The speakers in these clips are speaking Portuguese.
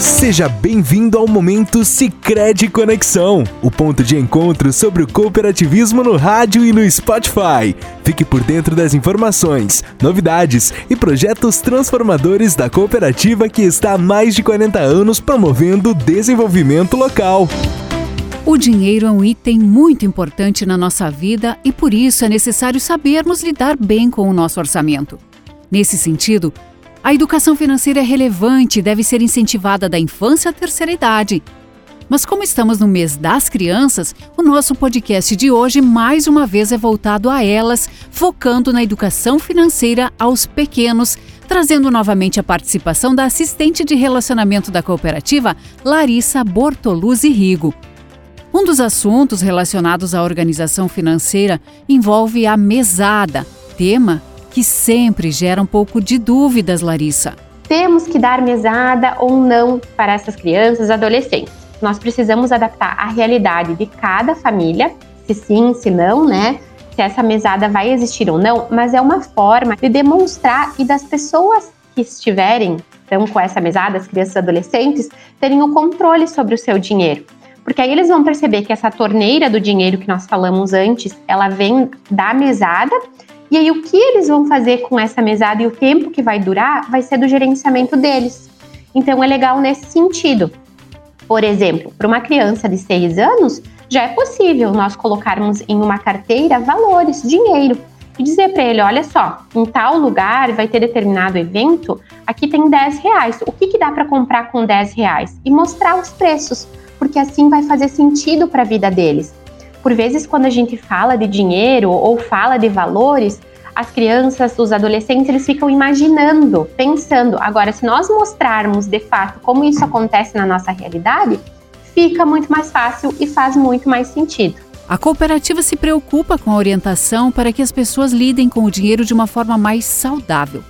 Seja bem-vindo ao momento Sicredi Conexão, o ponto de encontro sobre o cooperativismo no rádio e no Spotify. Fique por dentro das informações, novidades e projetos transformadores da cooperativa que está há mais de 40 anos promovendo o desenvolvimento local. O dinheiro é um item muito importante na nossa vida e por isso é necessário sabermos lidar bem com o nosso orçamento. Nesse sentido, a educação financeira é relevante e deve ser incentivada da infância à terceira idade. Mas como estamos no mês das crianças, o nosso podcast de hoje mais uma vez é voltado a elas, focando na educação financeira aos pequenos, trazendo novamente a participação da assistente de relacionamento da cooperativa, Larissa Bortoluzzi Rigo. Um dos assuntos relacionados à organização financeira envolve a mesada, tema que sempre gera um pouco de dúvidas, Larissa. Temos que dar mesada ou não para essas crianças e adolescentes. Nós precisamos adaptar a realidade de cada família, se sim, se não, né? Se essa mesada vai existir ou não, mas é uma forma de demonstrar e das pessoas que estiverem então, com essa mesada, as crianças e adolescentes, terem o controle sobre o seu dinheiro. Porque aí eles vão perceber que essa torneira do dinheiro que nós falamos antes, ela vem da mesada e aí, o que eles vão fazer com essa mesada e o tempo que vai durar vai ser do gerenciamento deles. Então, é legal nesse sentido. Por exemplo, para uma criança de 6 anos, já é possível nós colocarmos em uma carteira valores, dinheiro, e dizer para ele: olha só, em tal lugar vai ter determinado evento, aqui tem 10 reais. O que, que dá para comprar com 10 reais? E mostrar os preços, porque assim vai fazer sentido para a vida deles. Por vezes, quando a gente fala de dinheiro ou fala de valores, as crianças, os adolescentes, eles ficam imaginando, pensando. Agora, se nós mostrarmos de fato como isso acontece na nossa realidade, fica muito mais fácil e faz muito mais sentido. A cooperativa se preocupa com a orientação para que as pessoas lidem com o dinheiro de uma forma mais saudável.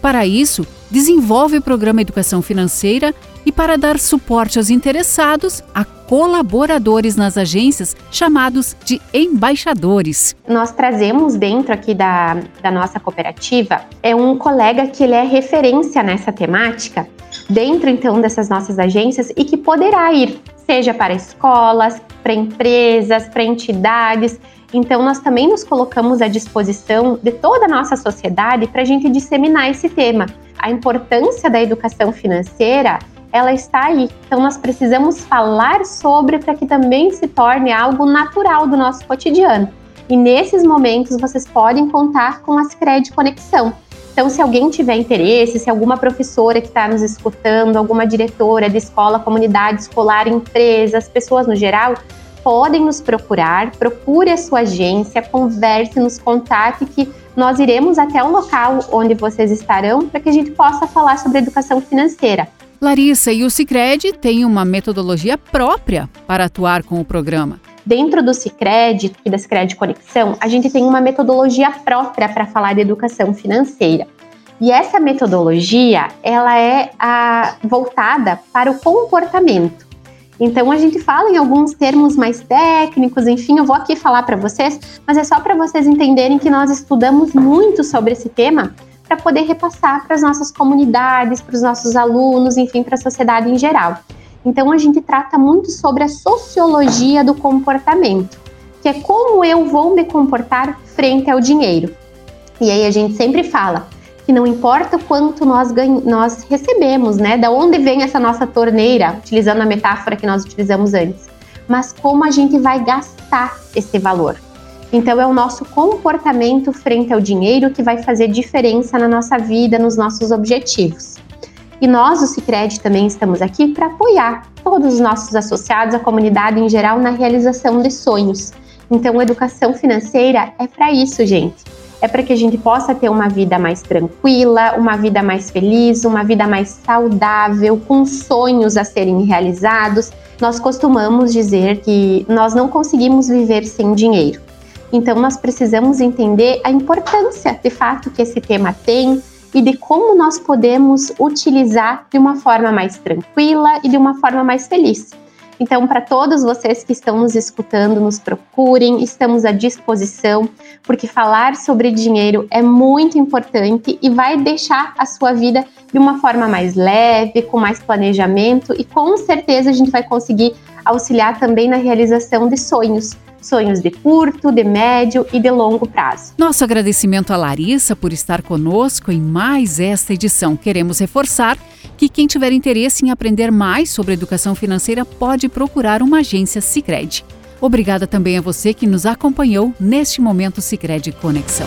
Para isso, desenvolve o programa Educação Financeira e para dar suporte aos interessados, a colaboradores nas agências, chamados de embaixadores. Nós trazemos dentro aqui da, da nossa cooperativa é um colega que ele é referência nessa temática, dentro então dessas nossas agências e que poderá ir, seja para escolas, para empresas, para entidades. Então, nós também nos colocamos à disposição de toda a nossa sociedade para a gente disseminar esse tema. A importância da educação financeira ela está aí. Então nós precisamos falar sobre para que também se torne algo natural do nosso cotidiano. E nesses momentos vocês podem contar com a Cicred Conexão. Então, se alguém tiver interesse, se alguma professora que está nos escutando, alguma diretora de escola, comunidade escolar, empresas, pessoas no geral, podem nos procurar, procure a sua agência, converse, nos contate que nós iremos até o local onde vocês estarão para que a gente possa falar sobre educação financeira. Larissa e o Cicred têm uma metodologia própria para atuar com o programa. Dentro do Cicred e da Cicred Conexão, a gente tem uma metodologia própria para falar de educação financeira. E essa metodologia, ela é a, voltada para o comportamento. Então a gente fala em alguns termos mais técnicos, enfim, eu vou aqui falar para vocês, mas é só para vocês entenderem que nós estudamos muito sobre esse tema para poder repassar para as nossas comunidades, para os nossos alunos, enfim, para a sociedade em geral. Então, a gente trata muito sobre a sociologia do comportamento, que é como eu vou me comportar frente ao dinheiro. E aí a gente sempre fala que não importa quanto nós, nós recebemos, né? Da onde vem essa nossa torneira, utilizando a metáfora que nós utilizamos antes, mas como a gente vai gastar esse valor. Então, é o nosso comportamento frente ao dinheiro que vai fazer diferença na nossa vida, nos nossos objetivos. E nós, o Cicred, também estamos aqui para apoiar todos os nossos associados, a comunidade em geral, na realização de sonhos. Então, educação financeira é para isso, gente. É para que a gente possa ter uma vida mais tranquila, uma vida mais feliz, uma vida mais saudável, com sonhos a serem realizados. Nós costumamos dizer que nós não conseguimos viver sem dinheiro. Então, nós precisamos entender a importância, de fato, que esse tema tem e de como nós podemos utilizar de uma forma mais tranquila e de uma forma mais feliz. Então, para todos vocês que estão nos escutando, nos procurem, estamos à disposição, porque falar sobre dinheiro é muito importante e vai deixar a sua vida de uma forma mais leve, com mais planejamento e com certeza a gente vai conseguir auxiliar também na realização de sonhos sonhos de curto, de médio e de longo prazo. Nosso agradecimento a Larissa por estar conosco em mais esta edição. Queremos reforçar que quem tiver interesse em aprender mais sobre educação financeira pode procurar uma agência Sicredi. Obrigada também a você que nos acompanhou neste momento Sicredi Conexão.